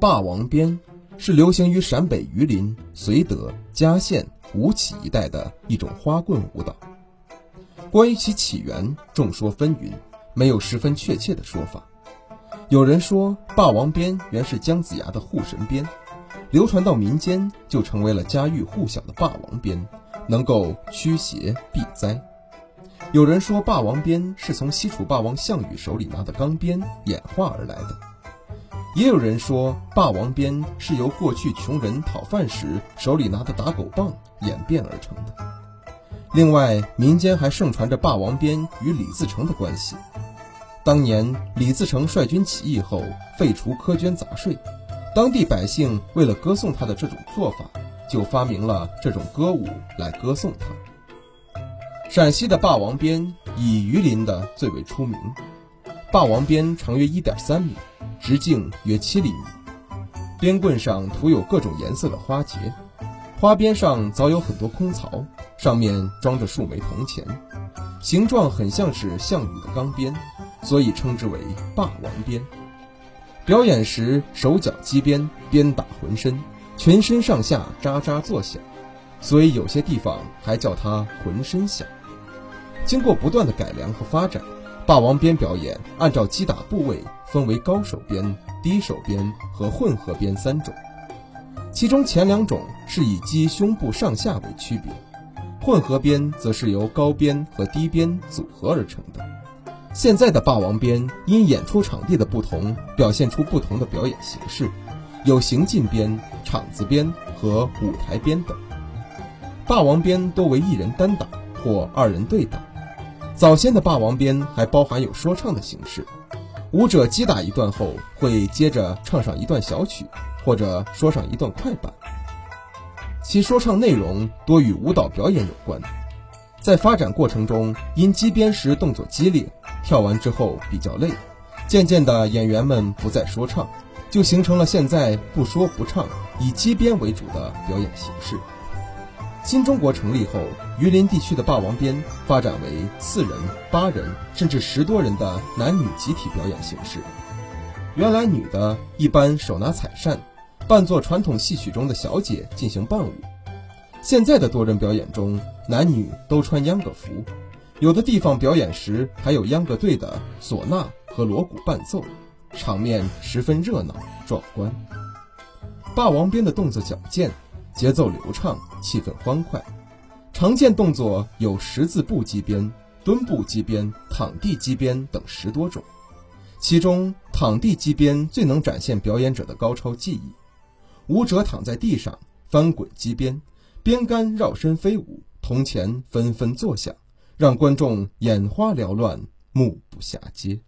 霸王鞭是流行于陕北榆林、绥德、嘉县、吴起一带的一种花棍舞蹈。关于其起源，众说纷纭，没有十分确切的说法。有人说，霸王鞭原是姜子牙的护神鞭，流传到民间就成为了家喻户晓的霸王鞭，能够驱邪避灾。有人说，霸王鞭是从西楚霸王项羽手里拿的钢鞭演化而来的。也有人说，霸王鞭是由过去穷人讨饭时手里拿的打狗棒演变而成的。另外，民间还盛传着霸王鞭与李自成的关系。当年李自成率军起义后，废除苛捐杂税，当地百姓为了歌颂他的这种做法，就发明了这种歌舞来歌颂他。陕西的霸王鞭以榆林的最为出名，霸王鞭长约一点三米。直径约七厘米，鞭棍上涂有各种颜色的花结，花边上早有很多空槽，上面装着数枚铜钱，形状很像是项羽的钢鞭，所以称之为霸王鞭。表演时手脚击鞭，鞭打浑身，全身上下喳喳作响，所以有些地方还叫它浑身响。经过不断的改良和发展。霸王鞭表演按照击打部位分为高手鞭、低手鞭和混合鞭三种，其中前两种是以击胸部上下为区别，混合鞭则是由高鞭和低鞭组合而成的。现在的霸王鞭因演出场地的不同，表现出不同的表演形式，有行进鞭、场子鞭和舞台鞭等。霸王鞭多为一人单打或二人对打。早先的霸王鞭还包含有说唱的形式，舞者击打一段后，会接着唱上一段小曲，或者说上一段快板。其说唱内容多与舞蹈表演有关。在发展过程中，因击鞭时动作激烈，跳完之后比较累，渐渐的演员们不再说唱，就形成了现在不说不唱，以击鞭为主的表演形式。新中国成立后，榆林地区的霸王鞭发展为四人、八人甚至十多人的男女集体表演形式。原来女的一般手拿彩扇，扮作传统戏曲中的小姐进行伴舞。现在的多人表演中，男女都穿秧歌服，有的地方表演时还有秧歌队的唢呐和锣鼓伴奏，场面十分热闹壮观。霸王鞭的动作矫健。节奏流畅，气氛欢快。常见动作有十字步击鞭、蹲步击鞭、躺地击鞭等十多种，其中躺地击鞭最能展现表演者的高超技艺。舞者躺在地上翻滚击鞭，鞭杆绕身飞舞，铜钱纷纷作响，让观众眼花缭乱，目不暇接。